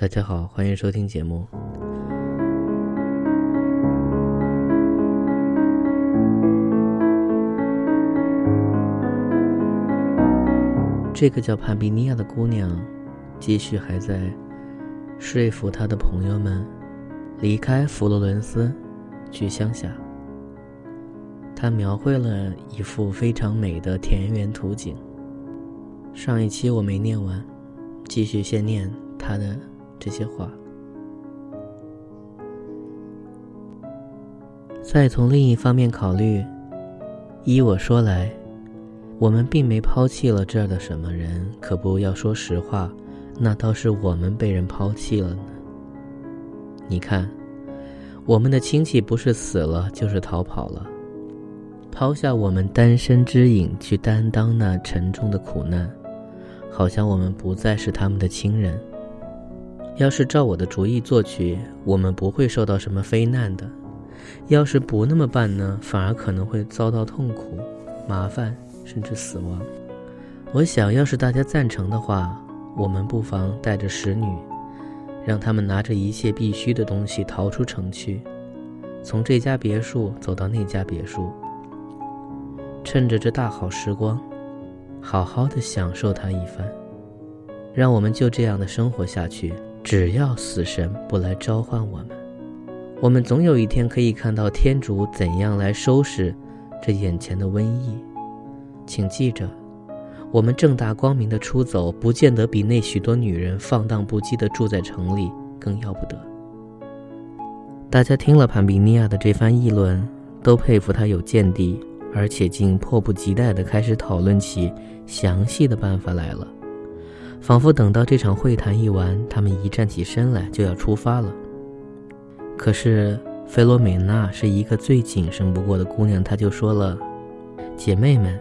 大家好，欢迎收听节目。这个叫帕比尼亚的姑娘，继续还在说服她的朋友们离开佛罗伦斯，去乡下。她描绘了一幅非常美的田园图景。上一期我没念完，继续先念她的这些话。再从另一方面考虑，依我说来。我们并没抛弃了这儿的什么人，可不要说实话，那倒是我们被人抛弃了呢。你看，我们的亲戚不是死了，就是逃跑了，抛下我们单身之影去担当那沉重的苦难，好像我们不再是他们的亲人。要是照我的主意做去，我们不会受到什么非难的；要是不那么办呢，反而可能会遭到痛苦、麻烦。甚至死亡。我想要是大家赞成的话，我们不妨带着使女，让他们拿着一切必须的东西逃出城去，从这家别墅走到那家别墅，趁着这大好时光，好好的享受它一番。让我们就这样的生活下去，只要死神不来召唤我们，我们总有一天可以看到天主怎样来收拾这眼前的瘟疫。请记着，我们正大光明的出走，不见得比那许多女人放荡不羁的住在城里更要不得。大家听了潘比尼亚的这番议论，都佩服他有见地，而且竟迫不及待地开始讨论起详细的办法来了，仿佛等到这场会谈一完，他们一站起身来就要出发了。可是菲罗美娜是一个最谨慎不过的姑娘，她就说了：“姐妹们。”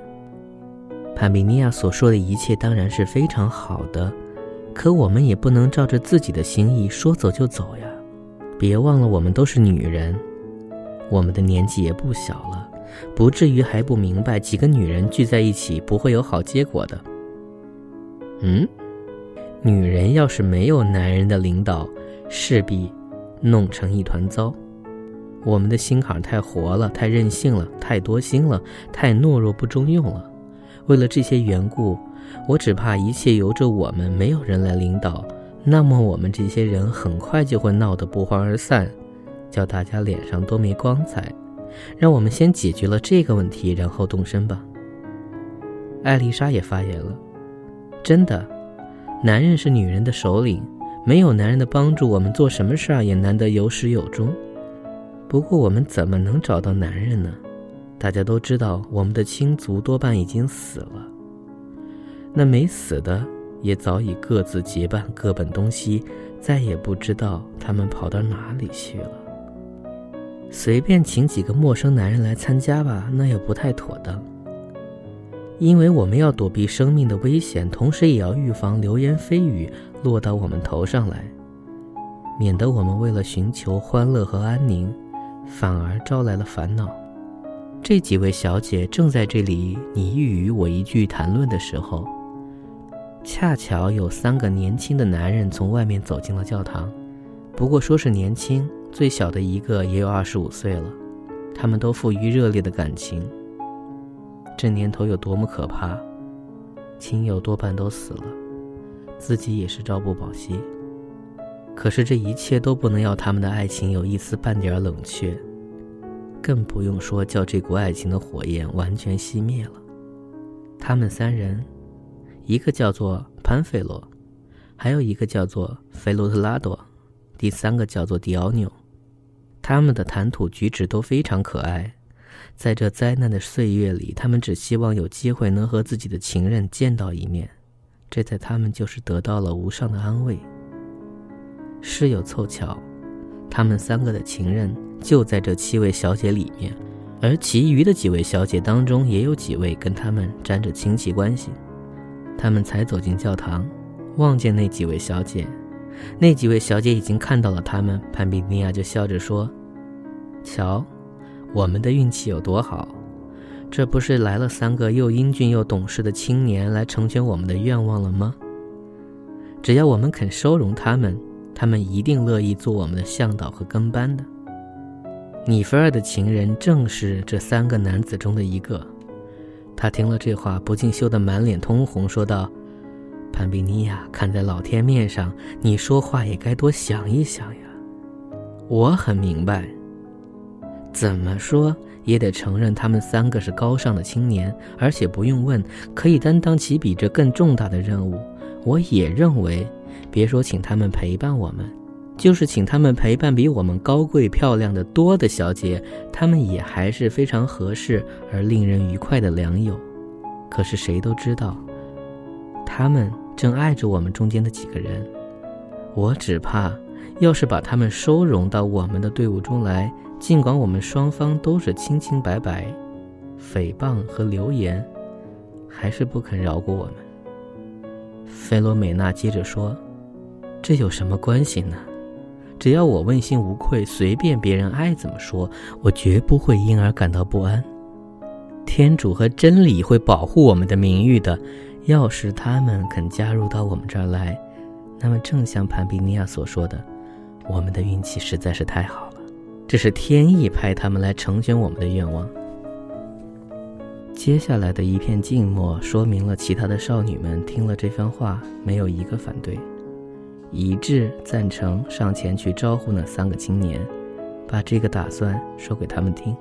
潘比尼亚所说的一切当然是非常好的，可我们也不能照着自己的心意说走就走呀！别忘了，我们都是女人，我们的年纪也不小了，不至于还不明白几个女人聚在一起不会有好结果的。嗯，女人要是没有男人的领导，势必弄成一团糟。我们的心坎太活了，太任性了，太多心了，太懦弱不中用了。为了这些缘故，我只怕一切由着我们，没有人来领导，那么我们这些人很快就会闹得不欢而散，叫大家脸上都没光彩。让我们先解决了这个问题，然后动身吧。艾丽莎也发言了：“真的，男人是女人的首领，没有男人的帮助，我们做什么事儿也难得有始有终。不过，我们怎么能找到男人呢？”大家都知道，我们的亲族多半已经死了。那没死的，也早已各自结伴，各奔东西，再也不知道他们跑到哪里去了。随便请几个陌生男人来参加吧，那也不太妥当。因为我们要躲避生命的危险，同时也要预防流言蜚语落到我们头上来，免得我们为了寻求欢乐和安宁，反而招来了烦恼。这几位小姐正在这里你一语我一句谈论的时候，恰巧有三个年轻的男人从外面走进了教堂。不过说是年轻，最小的一个也有二十五岁了。他们都富于热烈的感情。这年头有多么可怕，亲友多半都死了，自己也是朝不保夕。可是这一切都不能要他们的爱情有一丝半点冷却。更不用说叫这股爱情的火焰完全熄灭了。他们三人，一个叫做潘菲罗，还有一个叫做菲罗特拉多，第三个叫做迪奥纽。他们的谈吐举止都非常可爱。在这灾难的岁月里，他们只希望有机会能和自己的情人见到一面，这在他们就是得到了无上的安慰。事有凑巧，他们三个的情人。就在这七位小姐里面，而其余的几位小姐当中，也有几位跟他们沾着亲戚关系。他们才走进教堂，望见那几位小姐，那几位小姐已经看到了他们。潘比尼亚就笑着说：“瞧，我们的运气有多好，这不是来了三个又英俊又懂事的青年来成全我们的愿望了吗？只要我们肯收容他们。”他们一定乐意做我们的向导和跟班的。尼菲尔的情人正是这三个男子中的一个。他听了这话，不禁羞得满脸通红，说道：“潘比尼亚，看在老天面上，你说话也该多想一想呀。我很明白，怎么说也得承认他们三个是高尚的青年，而且不用问，可以担当起比这更重大的任务。我也认为，别说请他们陪伴我们。”就是请他们陪伴比我们高贵漂亮的多的小姐，他们也还是非常合适而令人愉快的良友。可是谁都知道，他们正爱着我们中间的几个人。我只怕，要是把他们收容到我们的队伍中来，尽管我们双方都是清清白白，诽谤和流言，还是不肯饶过我们。菲罗美娜接着说：“这有什么关系呢？”只要我问心无愧，随便别人爱怎么说，我绝不会因而感到不安。天主和真理会保护我们的名誉的。要是他们肯加入到我们这儿来，那么正像潘比尼亚所说的，我们的运气实在是太好了。这是天意派他们来成全我们的愿望。接下来的一片静默，说明了其他的少女们听了这番话，没有一个反对。一致赞成上前去招呼那三个青年，把这个打算说给他们听，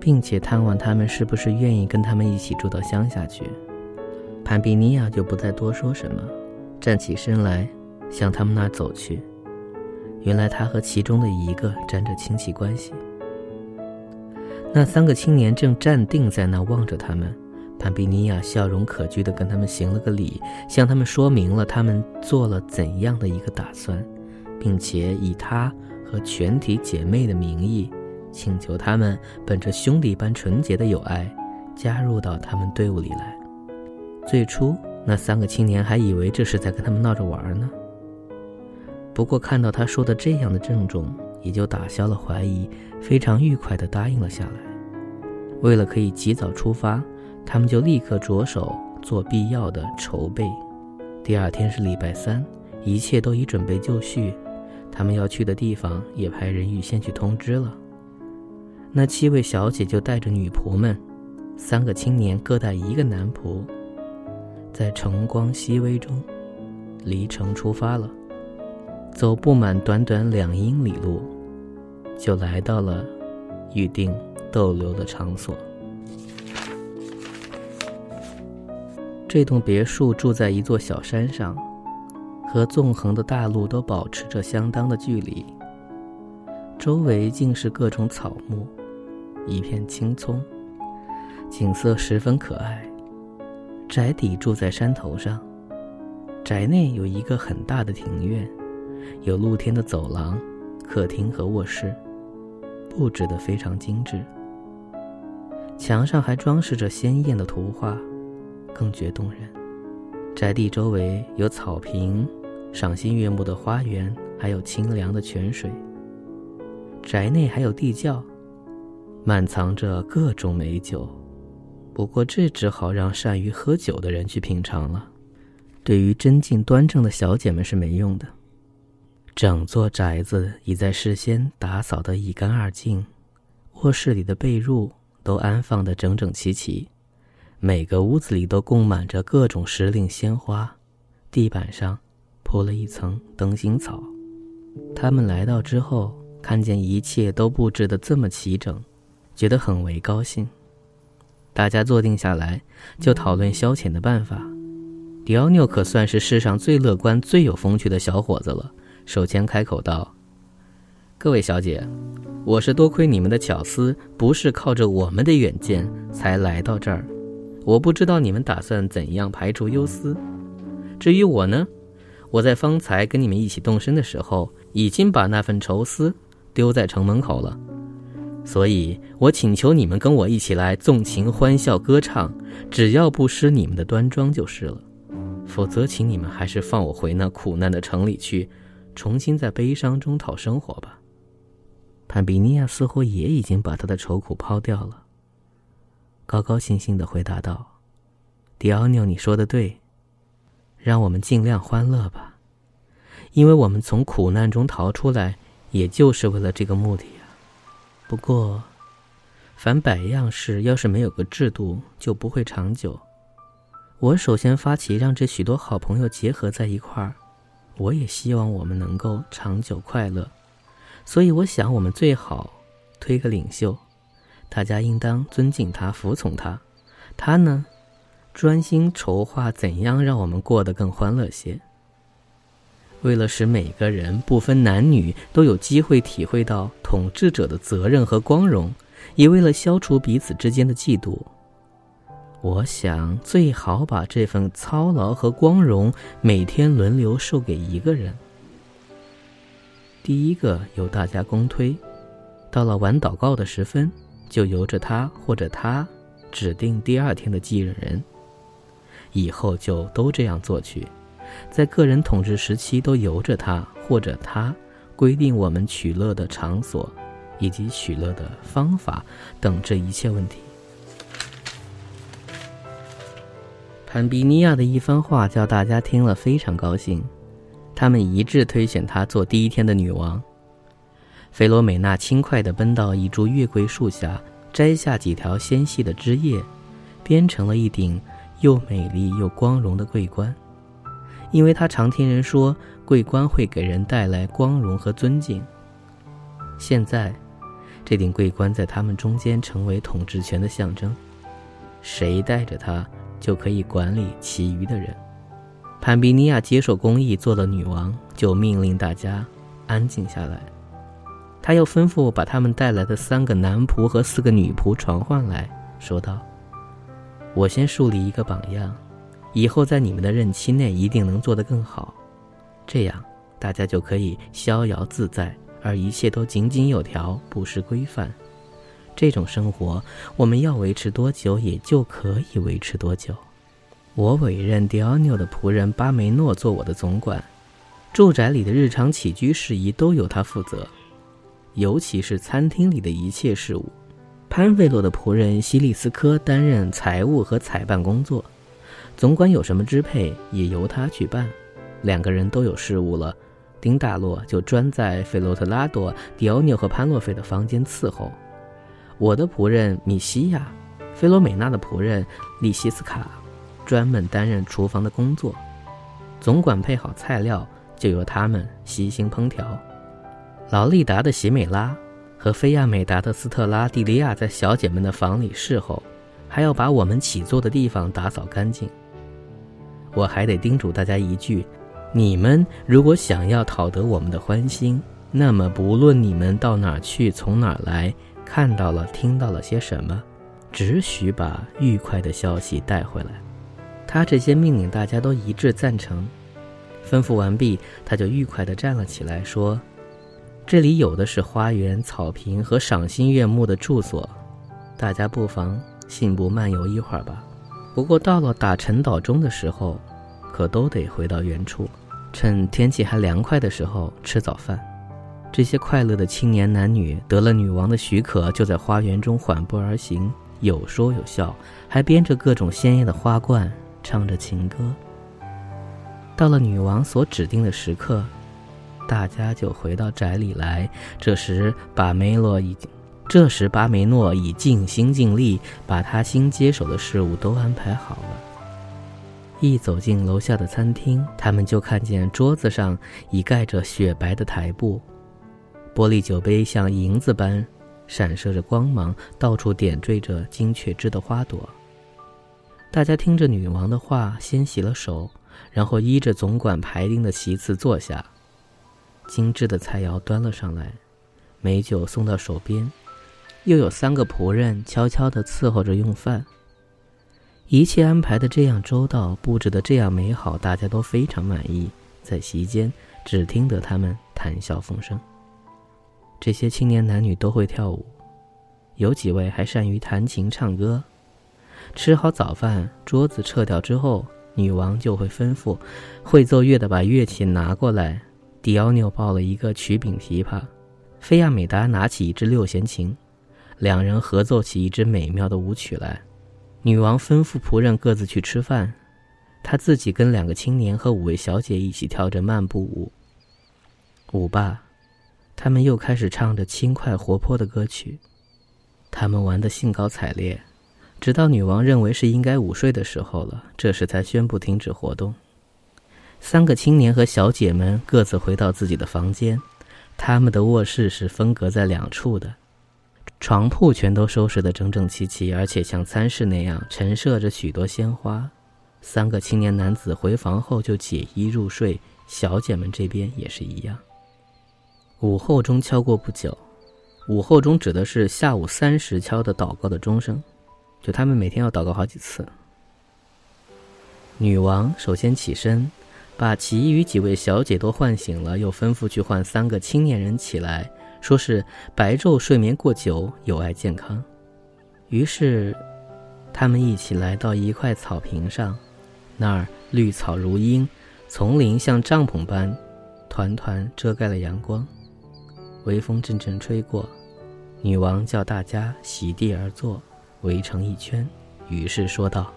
并且探望他们是不是愿意跟他们一起住到乡下去。潘比尼亚就不再多说什么，站起身来向他们那儿走去。原来他和其中的一个沾着亲戚关系。那三个青年正站定在那望着他们。潘比尼亚笑容可掬地跟他们行了个礼，向他们说明了他们做了怎样的一个打算，并且以他和全体姐妹的名义，请求他们本着兄弟般纯洁的友爱，加入到他们队伍里来。最初，那三个青年还以为这是在跟他们闹着玩呢。不过看到他说的这样的郑重，也就打消了怀疑，非常愉快地答应了下来。为了可以及早出发。他们就立刻着手做必要的筹备。第二天是礼拜三，一切都已准备就绪。他们要去的地方也派人预先去通知了。那七位小姐就带着女仆们，三个青年各带一个男仆，在晨光熹微中离城出发了。走不满短短两英里路，就来到了预定逗留的场所。这栋别墅住在一座小山上，和纵横的大路都保持着相当的距离。周围尽是各种草木，一片青葱，景色十分可爱。宅邸住在山头上，宅内有一个很大的庭院，有露天的走廊、客厅和卧室，布置的非常精致。墙上还装饰着鲜艳的图画。更觉动人。宅地周围有草坪、赏心悦目的花园，还有清凉的泉水。宅内还有地窖，满藏着各种美酒。不过这只好让善于喝酒的人去品尝了，对于贞静端正的小姐们是没用的。整座宅子已在事先打扫得一干二净，卧室里的被褥都安放得整整齐齐。每个屋子里都供满着各种时令鲜花，地板上铺了一层灯芯草。他们来到之后，看见一切都布置得这么齐整，觉得很为高兴。大家坐定下来，就讨论消遣的办法。迪奥纽可算是世上最乐观、最有风趣的小伙子了。首先开口道：“各位小姐，我是多亏你们的巧思，不是靠着我们的远见才来到这儿。”我不知道你们打算怎样排除忧思。至于我呢，我在方才跟你们一起动身的时候，已经把那份愁思丢在城门口了。所以，我请求你们跟我一起来纵情欢笑、歌唱，只要不失你们的端庄就是了。否则，请你们还是放我回那苦难的城里去，重新在悲伤中讨生活吧。潘比尼亚似乎也已经把他的愁苦抛掉了。高高兴兴的回答道：“迪奥纽，你说的对，让我们尽量欢乐吧。因为我们从苦难中逃出来，也就是为了这个目的呀。不过，凡百样事，要是没有个制度，就不会长久。我首先发起让这许多好朋友结合在一块儿，我也希望我们能够长久快乐。所以，我想我们最好推个领袖，大家应当尊敬他、服从他。他呢，专心筹划怎样让我们过得更欢乐些。为了使每个人不分男女都有机会体会到统治者的责任和光荣，也为了消除彼此之间的嫉妒，我想最好把这份操劳和光荣每天轮流授给一个人。第一个由大家公推，到了晚祷告的时分，就由着他或者他指定第二天的继任人。以后就都这样做去。在个人统治时期，都由着他或者他规定我们取乐的场所，以及取乐的方法等这一切问题。坎比尼亚的一番话叫大家听了非常高兴，他们一致推选她做第一天的女王。菲罗美娜轻快地奔到一株月桂树下，摘下几条纤细的枝叶，编成了一顶又美丽又光荣的桂冠。因为他常听人说，桂冠会给人带来光荣和尊敬。现在，这顶桂冠在他们中间成为统治权的象征，谁带着它，就可以管理其余的人。潘比尼亚接受公义，做了女王，就命令大家安静下来。他又吩咐把他们带来的三个男仆和四个女仆传唤来说道：“我先树立一个榜样。”以后在你们的任期内一定能做得更好，这样大家就可以逍遥自在，而一切都井井有条，不失规范。这种生活我们要维持多久，也就可以维持多久。我委任迪奥纽的仆人巴梅诺做我的总管，住宅里的日常起居事宜都由他负责，尤其是餐厅里的一切事务。潘费洛的仆人西利斯科担任财务和采办工作。总管有什么支配，也由他去办。两个人都有事务了，丁大洛就专在费洛特拉多、迪奥纽和潘洛菲的房间伺候。我的仆人米西亚，菲罗美娜的仆人利西斯卡，专门担任厨房的工作。总管配好菜料，就由他们悉心烹调。劳利达的喜美拉和菲亚美达的斯特拉蒂利亚在小姐们的房里侍候，还要把我们起坐的地方打扫干净。我还得叮嘱大家一句：你们如果想要讨得我们的欢心，那么不论你们到哪儿去，从哪儿来，看到了、听到了些什么，只许把愉快的消息带回来。他这些命令大家都一致赞成。吩咐完毕，他就愉快地站了起来，说：“这里有的是花园、草坪和赏心悦目的住所，大家不妨信步漫游一会儿吧。”不过到了打晨祷钟的时候，可都得回到原处，趁天气还凉快的时候吃早饭。这些快乐的青年男女得了女王的许可，就在花园中缓步而行，有说有笑，还编着各种鲜艳的花冠，唱着情歌。到了女王所指定的时刻，大家就回到宅里来。这时，把梅洛已经。这时，巴梅诺已尽心尽力把他新接手的事务都安排好了。一走进楼下的餐厅，他们就看见桌子上已盖着雪白的台布，玻璃酒杯像银子般闪射着光芒，到处点缀着金雀枝的花朵。大家听着女王的话，先洗了手，然后依着总管排定的席次坐下。精致的菜肴端了上来，美酒送到手边。又有三个仆人悄悄地伺候着用饭，一切安排的这样周到，布置的这样美好，大家都非常满意。在席间，只听得他们谈笑风生。这些青年男女都会跳舞，有几位还善于弹琴唱歌。吃好早饭，桌子撤掉之后，女王就会吩咐会奏乐的把乐器拿过来。迪奥纽抱了一个曲柄琵琶，菲亚美达拿起一支六弦琴。两人合奏起一支美妙的舞曲来，女王吩咐仆人各自去吃饭，她自己跟两个青年和五位小姐一起跳着漫步舞。舞罢，他们又开始唱着轻快活泼的歌曲。他们玩得兴高采烈，直到女王认为是应该午睡的时候了，这时才宣布停止活动。三个青年和小姐们各自回到自己的房间，他们的卧室是分隔在两处的，床铺全都收拾得整整齐齐，而且像餐室那样陈设着许多鲜花。三个青年男子回房后就解衣入睡，小姐们这边也是一样。午后钟敲过不久，午后钟指的是下午三时敲的祷告的钟声，就他们每天要祷告好几次。女王首先起身。把其余几位小姐都唤醒了，又吩咐去唤三个青年人起来，说是白昼睡眠过久有碍健康。于是，他们一起来到一块草坪上，那儿绿草如茵，丛林像帐篷般，团团遮盖了阳光。微风阵阵吹过，女王叫大家席地而坐，围成一圈，于是说道。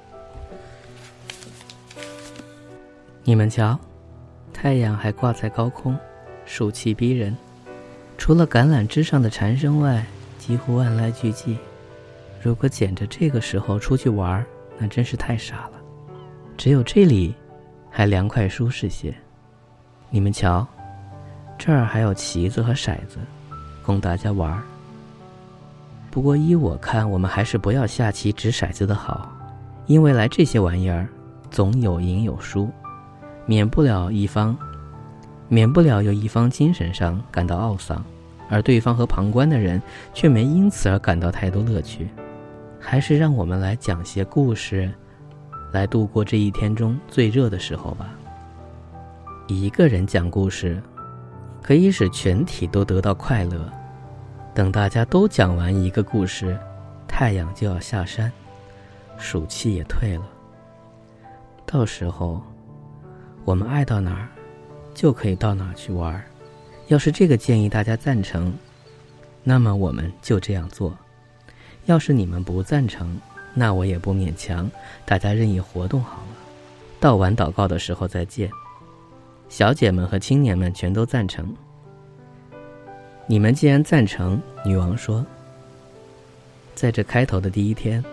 你们瞧，太阳还挂在高空，暑气逼人。除了橄榄枝上的蝉声外，几乎万籁俱寂。如果捡着这个时候出去玩，那真是太傻了。只有这里，还凉快舒适些。你们瞧，这儿还有棋子和骰子，供大家玩。不过依我看，我们还是不要下棋掷骰子的好，因为来这些玩意儿，总有赢有输。免不了一方，免不了有一方精神上感到懊丧，而对方和旁观的人却没因此而感到太多乐趣。还是让我们来讲些故事，来度过这一天中最热的时候吧。一个人讲故事，可以使全体都得到快乐。等大家都讲完一个故事，太阳就要下山，暑气也退了。到时候。我们爱到哪儿，就可以到哪儿去玩儿。要是这个建议大家赞成，那么我们就这样做；要是你们不赞成，那我也不勉强，大家任意活动好了。到晚祷告的时候再见。小姐们和青年们全都赞成。你们既然赞成，女王说，在这开头的第一天，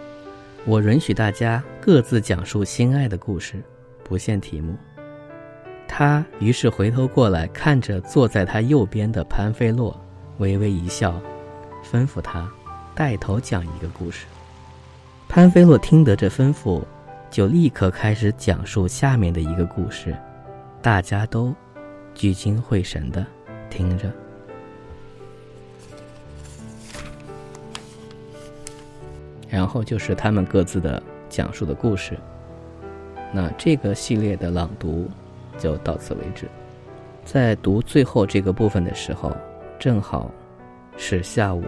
我允许大家各自讲述心爱的故事，不限题目。他于是回头过来，看着坐在他右边的潘菲洛，微微一笑，吩咐他带头讲一个故事。潘菲洛听得这吩咐，就立刻开始讲述下面的一个故事，大家都聚精会神的听着。然后就是他们各自的讲述的故事。那这个系列的朗读。就到此为止。在读最后这个部分的时候，正好是下午。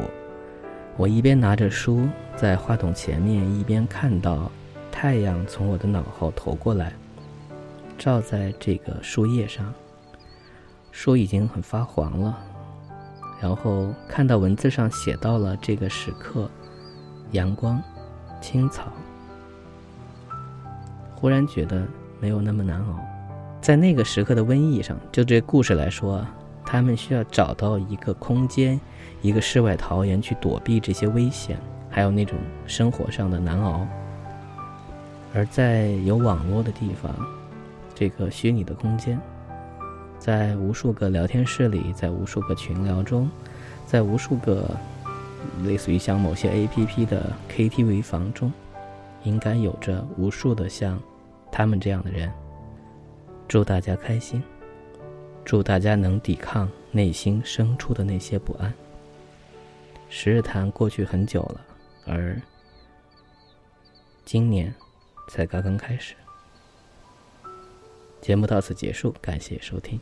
我一边拿着书在话筒前面，一边看到太阳从我的脑后投过来，照在这个树叶上。书已经很发黄了，然后看到文字上写到了这个时刻，阳光、青草，忽然觉得没有那么难熬。在那个时刻的瘟疫上，就这故事来说，他们需要找到一个空间，一个世外桃源去躲避这些危险，还有那种生活上的难熬。而在有网络的地方，这个虚拟的空间，在无数个聊天室里，在无数个群聊中，在无数个类似于像某些 APP 的 KTV 房中，应该有着无数的像他们这样的人。祝大家开心，祝大家能抵抗内心生出的那些不安。十日谈过去很久了，而今年才刚刚开始。节目到此结束，感谢收听。